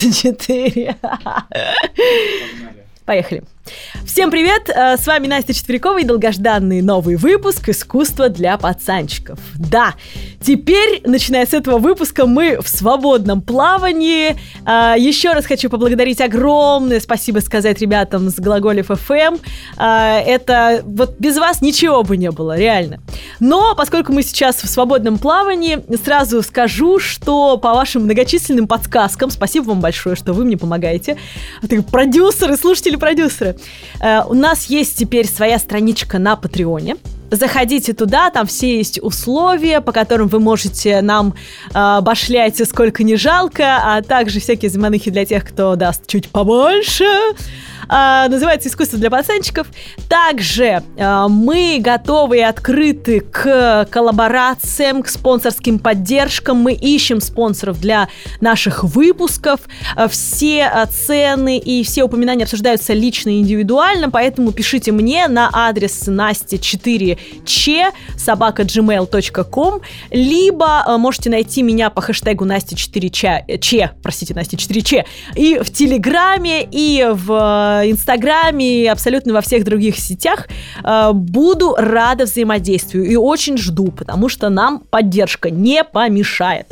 Четыре. Поехали. Всем привет! Э, с вами Настя Четверякова и долгожданный новый выпуск «Искусство для пацанчиков». Да, теперь, начиная с этого выпуска, мы в свободном плавании. Э, еще раз хочу поблагодарить огромное спасибо сказать ребятам с Глаголев FM. Э, это вот без вас ничего бы не было, реально. Но поскольку мы сейчас в свободном плавании, сразу скажу, что по вашим многочисленным подсказкам, спасибо вам большое, что вы мне помогаете. Ты продюсеры, слушатели-продюсеры. Э, у нас есть теперь своя страничка на Патреоне. Заходите туда, там все есть условия, по которым вы можете нам э, башлять сколько не жалко, а также всякие заманухи для тех, кто даст чуть побольше. А, называется «Искусство для пацанчиков». Также а, мы готовы и открыты к коллаборациям, к спонсорским поддержкам. Мы ищем спонсоров для наших выпусков. А, все цены и все упоминания обсуждаются лично и индивидуально, поэтому пишите мне на адрес nasty4ч собака gmail.com либо можете найти меня по хэштегу Настя4ч, че, простите, Настя4ч, и в Телеграме, и в Инстаграме и абсолютно во всех других сетях. Э, буду рада взаимодействию и очень жду, потому что нам поддержка не помешает.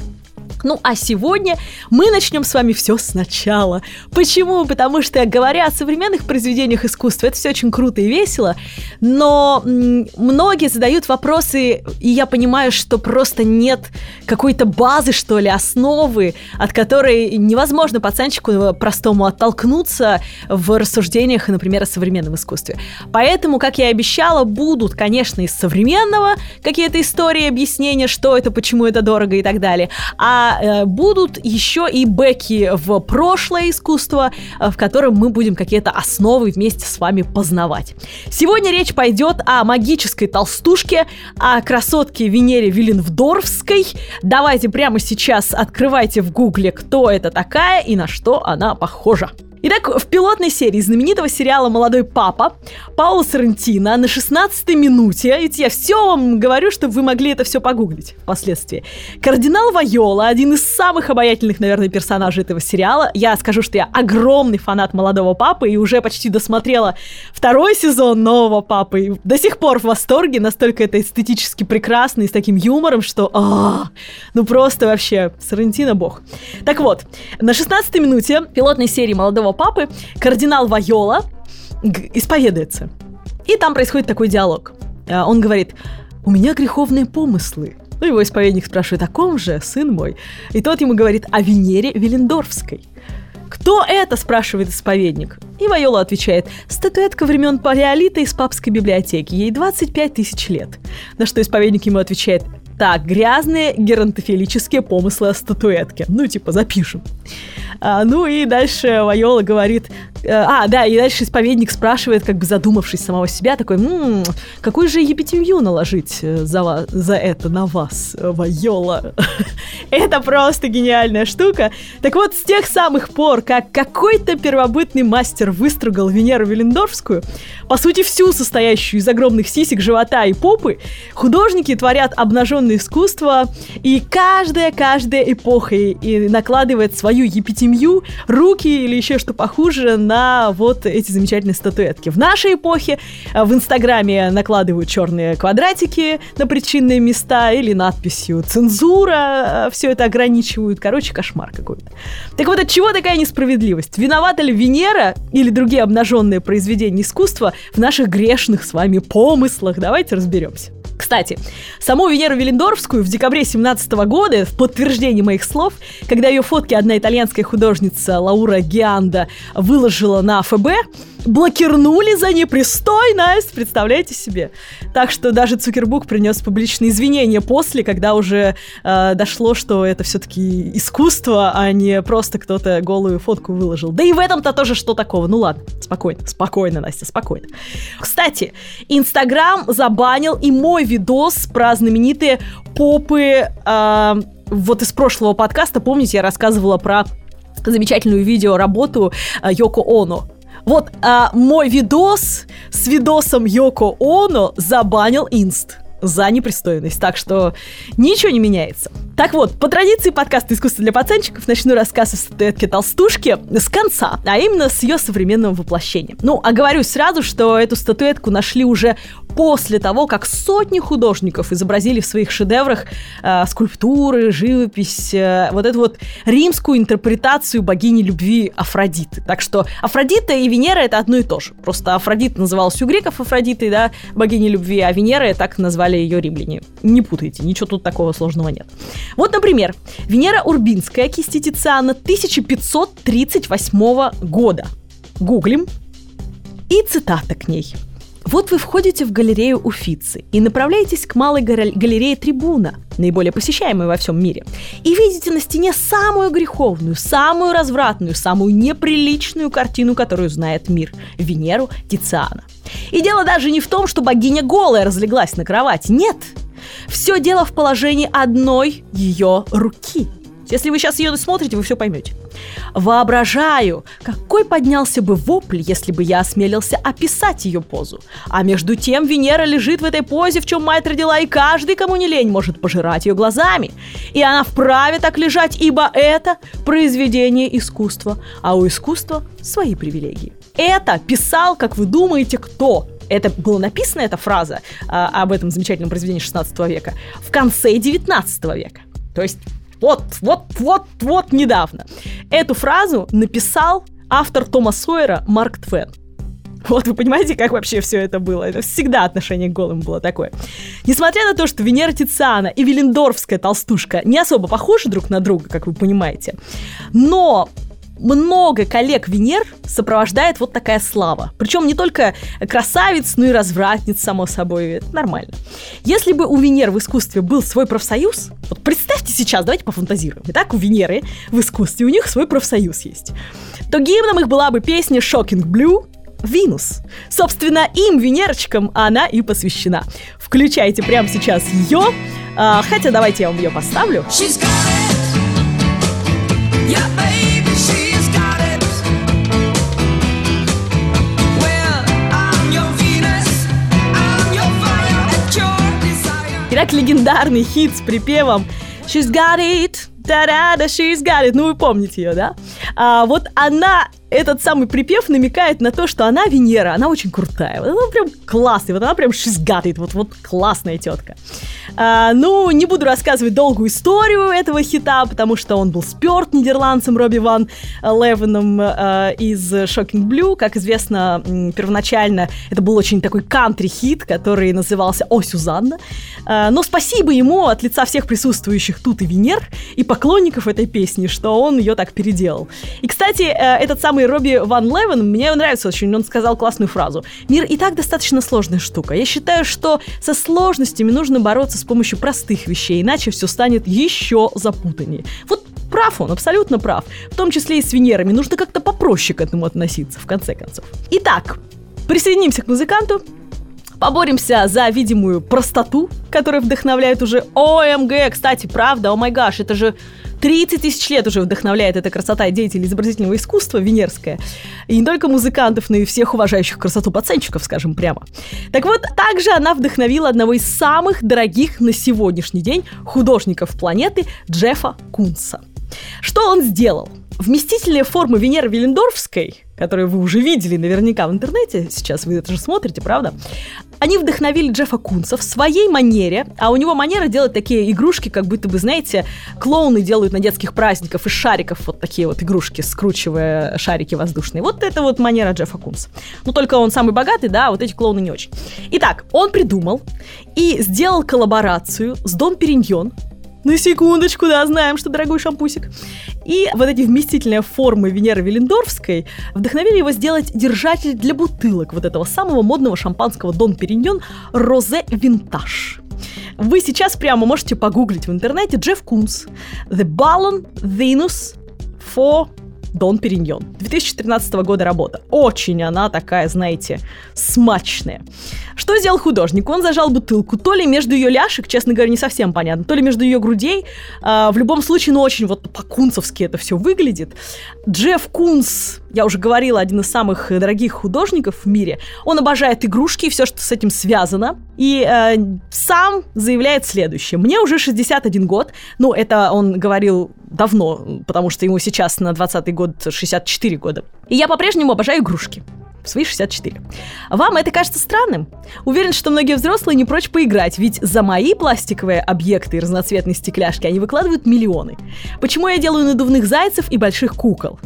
Ну а сегодня мы начнем с вами все сначала. Почему? Потому что, говоря о современных произведениях искусства, это все очень круто и весело, но многие задают вопросы, и я понимаю, что просто нет какой-то базы, что ли, основы, от которой невозможно пацанчику простому оттолкнуться в рассуждениях, например, о современном искусстве. Поэтому, как я и обещала, будут, конечно, из современного какие-то истории, объяснения, что это, почему это дорого и так далее. А э, будут еще и бэки в прошлое искусство, э, в котором мы будем какие-то основы вместе с вами познавать. Сегодня речь пойдет о магической толстушке, о красотке Венере Виленвдорфской. Давайте прямо сейчас открывайте в гугле, кто это такая и на что она похожа. Итак, в пилотной серии знаменитого сериала «Молодой папа» Паула Сарантино на 16-й минуте, ведь я все вам говорю, чтобы вы могли это все погуглить впоследствии. Кардинал Вайола, один из самых обаятельных, наверное, персонажей этого сериала. Я скажу, что я огромный фанат «Молодого папы» и уже почти досмотрела второй сезон «Нового папы». И до сих пор в восторге, настолько это эстетически прекрасно и с таким юмором, что... А, ну просто вообще, Сарантино бог. Так вот, на 16-й минуте пилотной серии «Молодого своего папы кардинал Вайола исповедуется. И там происходит такой диалог. А, он говорит, у меня греховные помыслы. Ну, его исповедник спрашивает, о ком же, сын мой? И тот ему говорит о Венере Велендорфской. «Кто это?» – спрашивает исповедник. И Вайола отвечает, статуэтка времен палеолита из папской библиотеки, ей 25 тысяч лет. На что исповедник ему отвечает, так, грязные геронтофилические помыслы о статуэтке. Ну, типа, запишем. А, ну и дальше Вайола говорит... Э, а, да, и дальше исповедник спрашивает, как бы задумавшись самого себя, такой, м-м, какую же епитемью наложить э, за, вас, за это на вас, Вайола? это просто гениальная штука. Так вот, с тех самых пор, как какой-то первобытный мастер выстругал Венеру Велендорфскую, по сути, всю состоящую из огромных сисек, живота и попы, художники творят обнаженное искусство, и каждая, каждая эпоха и накладывает свою епитемью, руки или еще что похуже на вот эти замечательные статуэтки. В нашей эпохе э, в Инстаграме накладывают черные квадратики на причинные места или надписью «цензура», э, все это ограничивают. Короче, кошмар какой-то. Так вот, от чего такая несправедливость? Виновата ли Венера или другие обнаженные произведения искусства в наших грешных с вами помыслах? Давайте разберемся. Кстати, саму Венеру Велендорфскую в декабре 17 года, в подтверждение моих слов, когда ее фотки одна итальянская художница Лаура Гианда выложила на ФБ, блокирнули за непристойность, представляете себе? Так что даже Цукербук принес публичные извинения после, когда уже э, дошло, что это все-таки искусство, а не просто кто-то голую фотку выложил. Да и в этом-то тоже что такого? Ну ладно, спокойно, спокойно, Настя, спокойно. Кстати, Инстаграм забанил и мой видос про знаменитые попы э, вот из прошлого подкаста, помните, я рассказывала про замечательную видеоработу э, Йоко Оно. Вот а, мой видос с видосом Йоко Оно забанил Инст за непристойность. Так что ничего не меняется. Так вот, по традиции подкаста «Искусство для пацанчиков» начну рассказ о статуэтке толстушки с конца, а именно с ее современного воплощения. Ну, оговорюсь сразу, что эту статуэтку нашли уже после того, как сотни художников изобразили в своих шедеврах э, скульптуры, живопись, э, вот эту вот римскую интерпретацию богини любви Афродиты. Так что Афродита и Венера это одно и то же. Просто Афродита называлась у греков Афродитой, да, богини любви, а Венера так назвали ее римляне. Не путайте, ничего тут такого сложного нет. Вот, например, Венера Урбинская, кисти Тициана 1538 года. Гуглим. И цитата к ней – вот вы входите в галерею Уфицы и направляетесь к малой галерее Трибуна, наиболее посещаемой во всем мире, и видите на стене самую греховную, самую развратную, самую неприличную картину, которую знает мир – Венеру Тициана. И дело даже не в том, что богиня голая разлеглась на кровати, нет. Все дело в положении одной ее руки – если вы сейчас ее смотрите, вы все поймете. Воображаю, какой поднялся бы вопль, если бы я осмелился описать ее позу. А между тем Венера лежит в этой позе, в чем мать родила, и каждый, кому не лень, может пожирать ее глазами. И она вправе так лежать, ибо это произведение искусства, а у искусства свои привилегии. Это писал, как вы думаете, кто? это было написано, эта фраза а, об этом замечательном произведении 16 века, в конце 19 века. То есть вот, вот, вот, вот недавно. Эту фразу написал автор Тома Сойера Марк Твен. Вот вы понимаете, как вообще все это было? Это всегда отношение к голым было такое. Несмотря на то, что Венера Тициана и Велендорфская толстушка не особо похожи друг на друга, как вы понимаете, но много коллег Венер сопровождает вот такая слава. Причем не только красавиц, но и развратниц, само собой. Это нормально. Если бы у Венер в искусстве был свой профсоюз, вот представьте сейчас, давайте пофантазируем. Итак, у Венеры в искусстве у них свой профсоюз есть. То гимном их была бы песня Shocking Blue, Винус. Собственно, им, Венерочкам, она и посвящена. Включайте прямо сейчас ее. А, хотя давайте я вам ее поставлю. She's got it. Yeah, baby, she Итак, легендарный хит с припевом She's got it, та-да-да, she's got it. Ну, вы помните ее, да? А, вот она этот самый припев намекает на то, что она Венера, она очень крутая. Вот она прям классная, вот она прям шизгатает, вот, вот классная тетка. А, ну, не буду рассказывать долгую историю этого хита, потому что он был сперт нидерландцем Робби Ван Левеном а, из Shocking Blue. Как известно, первоначально это был очень такой кантри-хит, который назывался «О, Сюзанна». А, но спасибо ему от лица всех присутствующих тут и Венер, и поклонников этой песни, что он ее так переделал. И, кстати, э, этот самый Робби Ван Левен, мне нравится очень, он сказал классную фразу. Мир и так достаточно сложная штука. Я считаю, что со сложностями нужно бороться с помощью простых вещей, иначе все станет еще запутаннее. Вот прав он, абсолютно прав. В том числе и с Венерами. Нужно как-то попроще к этому относиться, в конце концов. Итак, присоединимся к музыканту, Поборемся за видимую простоту, которая вдохновляет уже ОМГ. Кстати, правда, о май гаш, это же 30 тысяч лет уже вдохновляет эта красота деятелей изобразительного искусства венерская. И не только музыкантов, но и всех уважающих красоту пацанчиков, скажем прямо. Так вот, также она вдохновила одного из самых дорогих на сегодняшний день художников планеты Джеффа Кунса. Что он сделал? Вместительные формы Венеры Велендорфской, которые вы уже видели наверняка в интернете, сейчас вы это же смотрите, правда? Они вдохновили Джеффа Кунса в своей манере, а у него манера делать такие игрушки, как будто бы, знаете, клоуны делают на детских праздниках из шариков вот такие вот игрушки, скручивая шарики воздушные. Вот это вот манера Джеффа Кунса. Ну, только он самый богатый, да, а вот эти клоуны не очень. Итак, он придумал и сделал коллаборацию с Дон Периньон, на секундочку, да, знаем, что дорогой шампусик. И вот эти вместительные формы Венеры Велендорфской вдохновили его сделать держатель для бутылок вот этого самого модного шампанского Дон Периньон Розе Винтаж. Вы сейчас прямо можете погуглить в интернете Джефф Кунс The Ballon Venus for Дон Периньон. 2013 года работа. Очень она такая, знаете, смачная. Что сделал художник? Он зажал бутылку то ли между ее ляшек, честно говоря, не совсем понятно, то ли между ее грудей. А, в любом случае, ну, очень вот по-кунцевски это все выглядит. Джефф Кунс, я уже говорила, один из самых дорогих художников в мире. Он обожает игрушки и все, что с этим связано. и э, сам заявляет следующее. Мне уже 61 год, ну, это он говорил давно, потому что ему сейчас на 20 год 64 года. И я по-прежнему обожаю игрушки в свои 64. Вам это кажется странным? Уверен, что многие взрослые не прочь поиграть, ведь за мои пластиковые объекты и разноцветные стекляшки они выкладывают миллионы. Почему я делаю надувных зайцев и больших кукол?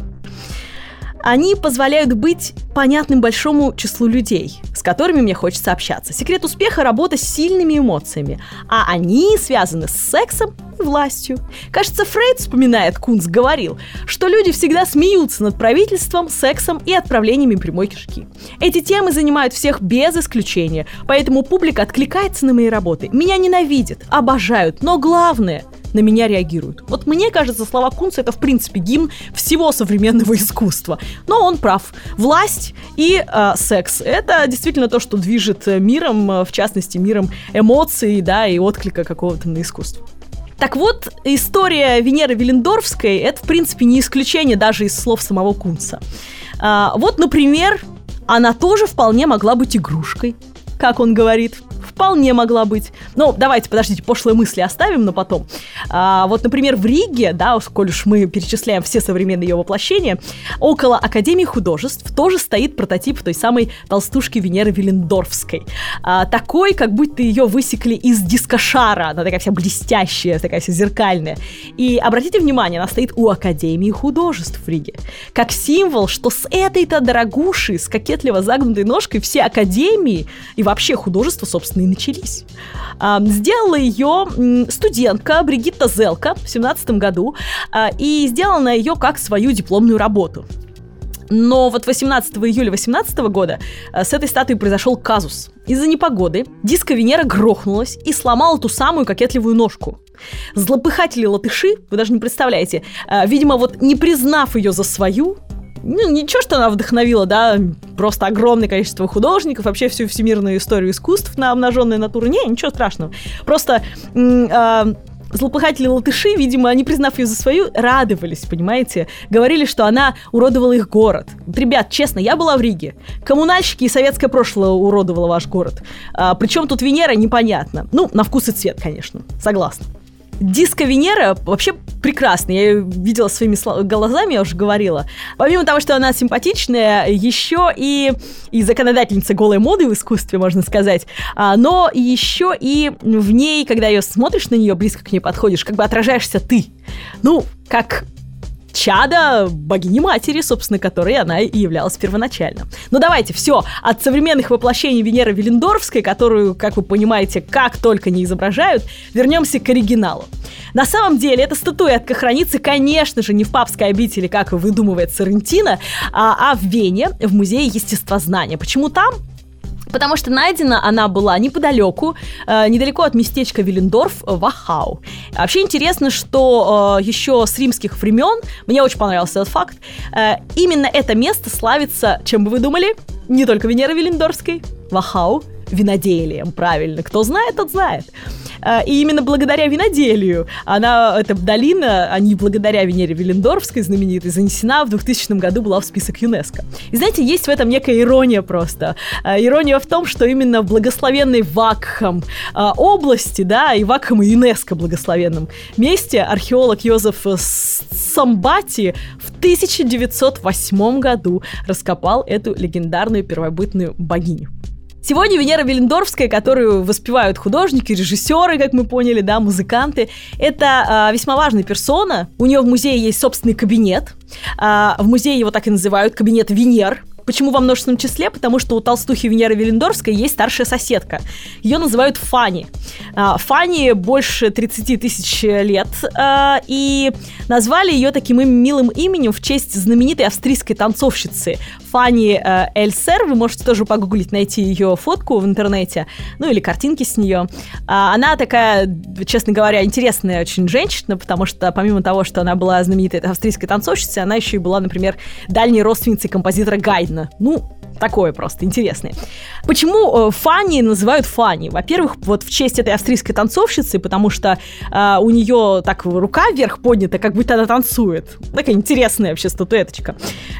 Они позволяют быть понятным большому числу людей, с которыми мне хочется общаться. Секрет успеха – работа с сильными эмоциями, а они связаны с сексом и властью. Кажется, Фрейд, вспоминает Кунц, говорил, что люди всегда смеются над правительством, сексом и отправлениями прямой кишки. Эти темы занимают всех без исключения, поэтому публика откликается на мои работы. Меня ненавидят, обожают, но главное – на меня реагируют. Вот мне кажется, слова Кунца это в принципе гимн всего современного искусства. Но он прав. Власть и э, секс — это действительно то, что движет миром, в частности, миром эмоций, да, и отклика какого-то на искусство. Так вот, история Венеры Виллендорфской — это, в принципе, не исключение даже из слов самого Кунца. А, вот, например, она тоже вполне могла быть игрушкой, как он говорит вполне могла быть. Ну, давайте, подождите, пошлые мысли оставим на потом. А, вот, например, в Риге, да, коль уж мы перечисляем все современные ее воплощения, около Академии художеств тоже стоит прототип той самой толстушки Венеры Виллендорфской. А, такой, как будто ее высекли из дискошара. Она такая вся блестящая, такая вся зеркальная. И обратите внимание, она стоит у Академии художеств в Риге. Как символ, что с этой-то дорогушей, с кокетливо загнутой ножкой все академии и вообще художество, собственно, и начались. А, сделала ее студентка Бригитта Зелка в 17 году, а, и сделана ее как свою дипломную работу. Но вот 18 июля 18 года а, с этой статуей произошел казус. Из-за непогоды диско Венера грохнулась и сломала ту самую кокетливую ножку. Злопыхатели-латыши, вы даже не представляете, видимо, вот не признав ее за свою, ну, ничего, что она вдохновила, да, просто огромное количество художников, вообще всю всемирную историю искусств на обнаженные натуры. Не, ничего страшного. Просто э, злопыхатели латыши, видимо, не признав ее за свою, радовались, понимаете? Говорили, что она уродовала их город. Вот, ребят, честно, я была в Риге. Коммунальщики и советское прошлое уродовало ваш город. А, причем тут Венера, непонятно. Ну, на вкус и цвет, конечно. Согласна. Диско Венера вообще прекрасный. Я ее видела своими глазами, я уже говорила. Помимо того, что она симпатичная, еще и, и законодательница голой моды в искусстве, можно сказать, а, но еще и в ней, когда ее смотришь на нее, близко к ней подходишь, как бы отражаешься ты. Ну, как чада богини-матери, собственно, которой она и являлась первоначально. Ну давайте, все, от современных воплощений Венеры Велендорфской, которую, как вы понимаете, как только не изображают, вернемся к оригиналу. На самом деле, эта статуэтка хранится, конечно же, не в папской обители, как выдумывает Соррентино, а, а в Вене, в Музее естествознания. Почему там? Потому что найдена она была неподалеку, э, недалеко от местечка Виллендорф, э, Вахау. Вообще интересно, что э, еще с римских времен, мне очень понравился этот факт, э, именно это место славится, чем бы вы думали, не только Венерой Виллендорфской, Вахау, виноделием, правильно. Кто знает, тот знает. А, и именно благодаря виноделию она, эта долина, а не благодаря Венере Виллендорфской знаменитой, занесена в 2000 году была в список ЮНЕСКО. И знаете, есть в этом некая ирония просто. А, ирония в том, что именно в благословенной Вакхам а, области, да, и Вакхам и ЮНЕСКО благословенном месте археолог Йозеф Самбати в 1908 году раскопал эту легендарную первобытную богиню. Сегодня Венера Велендорфская, которую воспевают художники, режиссеры, как мы поняли, да, музыканты, это э, весьма важная персона. У нее в музее есть собственный кабинет. Э, в музее его так и называют кабинет Венер. Почему во множественном числе? Потому что у толстухи Венеры Велендорфской есть старшая соседка. Ее называют Фани. А, Фани больше 30 тысяч лет, а, и назвали ее таким милым именем в честь знаменитой австрийской танцовщицы Фани э, Эльсер. Вы можете тоже погуглить, найти ее фотку в интернете, ну или картинки с нее. А, она такая, честно говоря, интересная очень женщина, потому что помимо того, что она была знаменитой австрийской танцовщицей, она еще и была, например, дальней родственницей композитора Гайдна. Ну, Такое просто интересное. Почему э, Фанни называют Фанни? Во-первых, вот в честь этой австрийской танцовщицы, потому что э, у нее так рука вверх поднята, как будто она танцует. Такая интересная вообще статуэточка.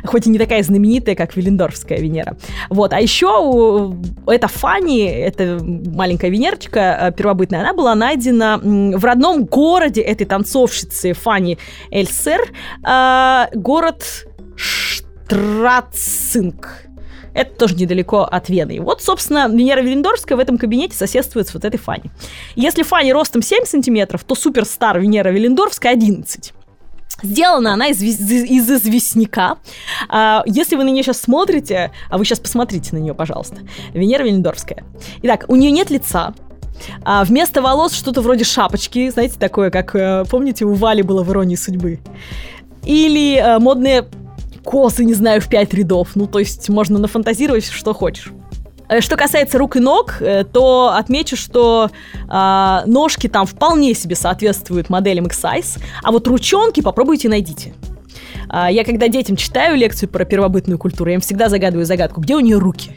Хоть и не такая знаменитая, как Виллендорфская Венера. Вот. А еще эта Фанни, эта маленькая Венерочка э, первобытная, она была найдена в родном городе этой танцовщицы Фанни Эльсер, э, город Штрацинг. Это тоже недалеко от Вены. Вот, собственно, Венера Велендорская в этом кабинете соседствует с вот этой Фанни. Если Фанни ростом 7 сантиметров, то суперстар Венера Велендорфская 11. Сделана она из, из, из известняка. А, если вы на нее сейчас смотрите, а вы сейчас посмотрите на нее, пожалуйста. Венера Велендорфская. Итак, у нее нет лица, а вместо волос что-то вроде шапочки, знаете, такое, как, э, помните, у Вали было в «Иронии судьбы». Или э, модные косы, не знаю, в пять рядов. Ну, то есть можно нафантазировать, что хочешь. Э, что касается рук и ног, э, то отмечу, что э, ножки там вполне себе соответствуют моделям X-Size, а вот ручонки попробуйте найдите. Э, я когда детям читаю лекцию про первобытную культуру, я им всегда загадываю загадку, где у нее руки.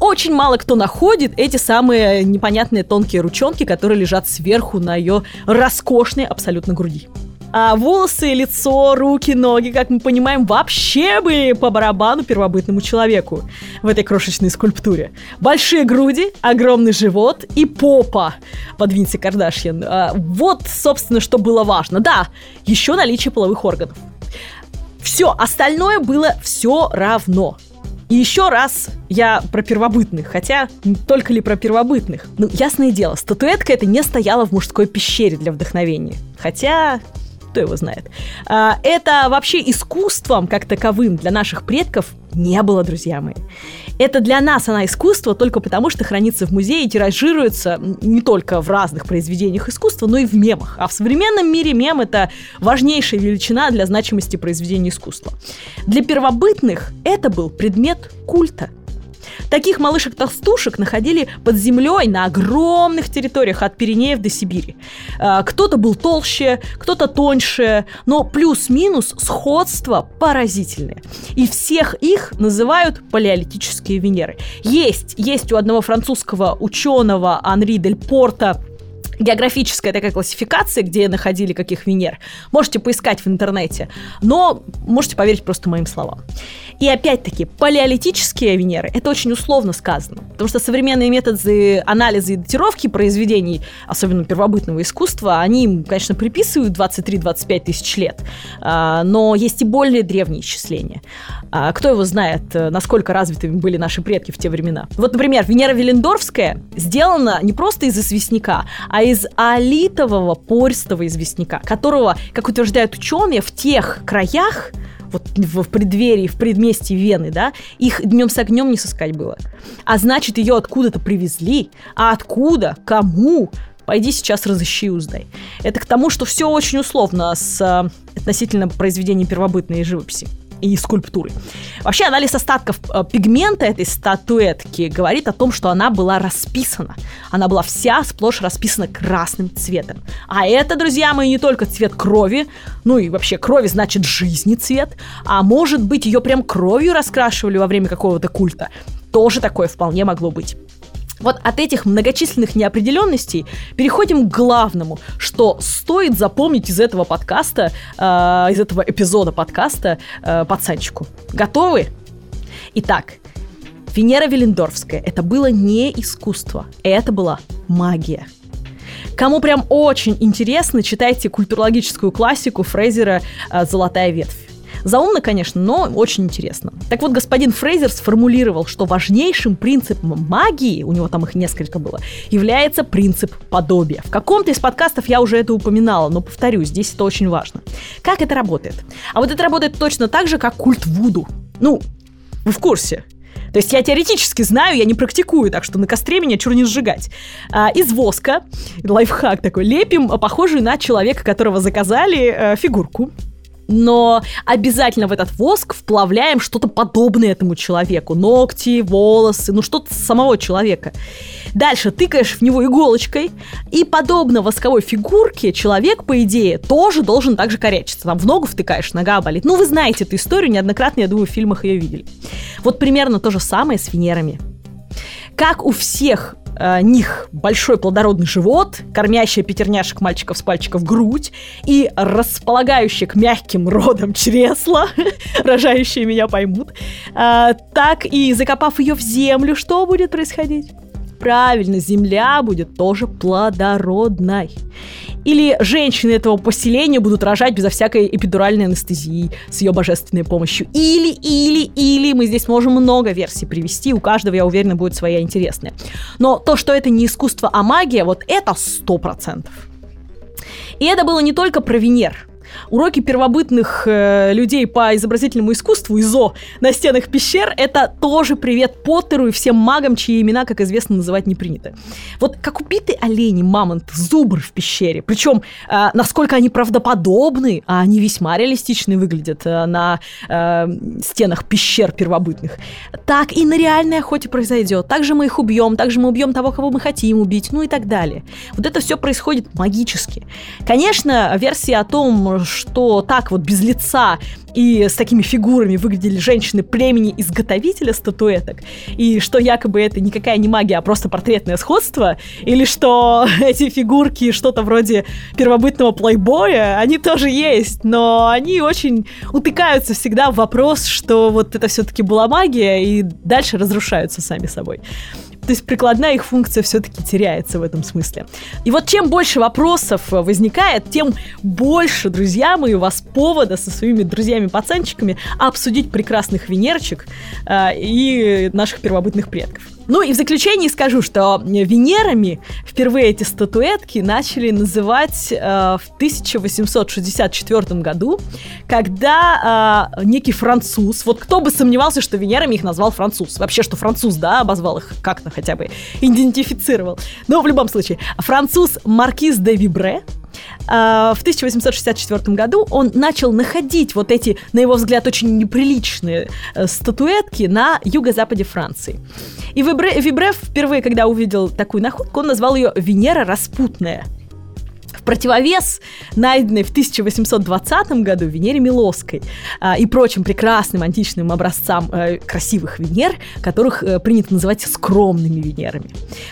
Очень мало кто находит эти самые непонятные тонкие ручонки, которые лежат сверху на ее роскошной абсолютно груди. А волосы, лицо, руки, ноги, как мы понимаем, вообще были по барабану первобытному человеку в этой крошечной скульптуре. Большие груди, огромный живот и попа под Винси Кардашьян. А, вот, собственно, что было важно. Да, еще наличие половых органов. Все, остальное было все равно. И еще раз я про первобытных, хотя только ли про первобытных. Ну, ясное дело, статуэтка эта не стояла в мужской пещере для вдохновения. Хотя кто его знает. А, это вообще искусством как таковым для наших предков не было, друзья мои. Это для нас она искусство только потому, что хранится в музее и тиражируется не только в разных произведениях искусства, но и в мемах. А в современном мире мем — это важнейшая величина для значимости произведения искусства. Для первобытных это был предмет культа — Таких малышек-толстушек находили под землей на огромных территориях от Пиренеев до Сибири. А, кто-то был толще, кто-то тоньше, но плюс-минус сходство поразительное. И всех их называют палеолитические Венеры. Есть, есть у одного французского ученого Анри Дель Порта географическая такая классификация, где находили каких Венер. Можете поискать в интернете, но можете поверить просто моим словам. И опять-таки, палеолитические Венеры – это очень условно сказано, потому что современные методы анализа и датировки произведений, особенно первобытного искусства, они, конечно, приписывают 23-25 тысяч лет, а, но есть и более древние исчисления. А, кто его знает, насколько развитыми были наши предки в те времена. Вот, например, Венера Велендорфская сделана не просто из известняка, а из алитового пористого известняка, которого, как утверждают ученые, в тех краях вот в преддверии, в предместье Вены, да, их днем с огнем не сыскать было. А значит, ее откуда-то привезли. А откуда? Кому? Пойди сейчас разыщи и узнай. Это к тому, что все очень условно с э, относительно произведений первобытной живописи и скульптуры. Вообще анализ остатков э, пигмента этой статуэтки говорит о том, что она была расписана. Она была вся сплошь расписана красным цветом. А это, друзья мои, не только цвет крови, ну и вообще крови значит жизни цвет, а может быть ее прям кровью раскрашивали во время какого-то культа. Тоже такое вполне могло быть. Вот от этих многочисленных неопределенностей переходим к главному, что стоит запомнить из этого подкаста, э, из этого эпизода подкаста э, пацанчику. Готовы? Итак, Венера Велендорфская – это было не искусство, это была магия. Кому прям очень интересно, читайте культурологическую классику Фрейзера э, «Золотая ветвь». Заумно, конечно, но очень интересно. Так вот, господин Фрейзер сформулировал, что важнейшим принципом магии, у него там их несколько было, является принцип подобия. В каком-то из подкастов я уже это упоминала, но повторюсь, здесь это очень важно. Как это работает? А вот это работает точно так же, как культ Вуду. Ну, вы в курсе. То есть я теоретически знаю, я не практикую, так что на костре меня чур не сжигать. А, из воска, лайфхак такой, лепим похожую на человека, которого заказали, э, фигурку но обязательно в этот воск вплавляем что-то подобное этому человеку. Ногти, волосы, ну что-то самого человека. Дальше тыкаешь в него иголочкой, и подобно восковой фигурке человек, по идее, тоже должен так же корячиться. Там в ногу втыкаешь, нога болит. Ну, вы знаете эту историю, неоднократно, я думаю, в фильмах ее видели. Вот примерно то же самое с Венерами. Как у всех э, них большой плодородный живот, кормящая пятерняшек мальчиков с пальчиков грудь и располагающая к мягким родам чресла, рожающие меня поймут, э, так и закопав ее в землю, что будет происходить? Правильно, земля будет тоже плодородной. Или женщины этого поселения будут рожать безо всякой эпидуральной анестезии с ее божественной помощью. Или, или, или, мы здесь можем много версий привести, у каждого, я уверена, будет своя интересная. Но то, что это не искусство, а магия, вот это сто процентов. И это было не только про Венер. Уроки первобытных э, людей по изобразительному искусству, ИЗО, на стенах пещер, это тоже привет Поттеру и всем магам, чьи имена, как известно, называть не принято. Вот как убитые олени, мамонт, зубр в пещере. Причем, э, насколько они правдоподобны, а они весьма реалистичны выглядят э, на э, стенах пещер первобытных. Так и на реальной охоте произойдет. Также мы их убьем, также мы убьем того, кого мы хотим убить, ну и так далее. Вот это все происходит магически. Конечно, версия о том, что так вот без лица и с такими фигурами выглядели женщины племени изготовителя статуэток, и что якобы это никакая не магия, а просто портретное сходство, или что эти фигурки что-то вроде первобытного плейбоя, они тоже есть, но они очень утыкаются всегда в вопрос, что вот это все-таки была магия, и дальше разрушаются сами собой. То есть прикладная их функция все-таки теряется в этом смысле. И вот чем больше вопросов возникает, тем больше, друзья мои, у вас повода со своими друзьями-пацанчиками обсудить прекрасных Венерчик э, и наших первобытных предков. Ну и в заключении скажу, что Венерами впервые эти статуэтки начали называть э, в 1864 году, когда э, некий француз, вот кто бы сомневался, что Венерами их назвал француз, вообще, что француз, да, обозвал их как-то хотя бы, идентифицировал. Но в любом случае, француз Маркиз де Вибре, а, в 1864 году он начал находить вот эти, на его взгляд, очень неприличные э, статуэтки на юго-западе Франции. И Вибре, Вибре впервые, когда увидел такую находку, он назвал ее «Венера распутная». Противовес найденной в 1820 году Венере Милоской а, и прочим прекрасным античным образцам а, красивых Венер, которых а, принято называть скромными Венерами.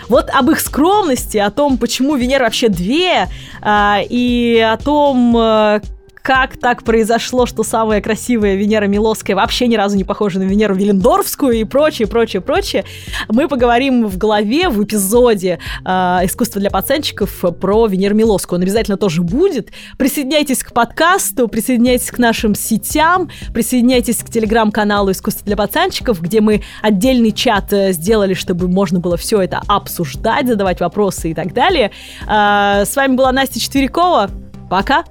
Вот об их скромности, о том, почему Венер вообще две, а, и о том, а, как так произошло, что самая красивая Венера Милоская вообще ни разу не похожа на Венеру Виллендорфскую и прочее, прочее, прочее. Мы поговорим в главе, в эпизоде э, «Искусство для пацанчиков» про Венеру Милоскую. Он обязательно тоже будет. Присоединяйтесь к подкасту, присоединяйтесь к нашим сетям, присоединяйтесь к телеграм-каналу «Искусство для пацанчиков», где мы отдельный чат э, сделали, чтобы можно было все это обсуждать, задавать вопросы и так далее. Э, с вами была Настя Четверякова. Пока!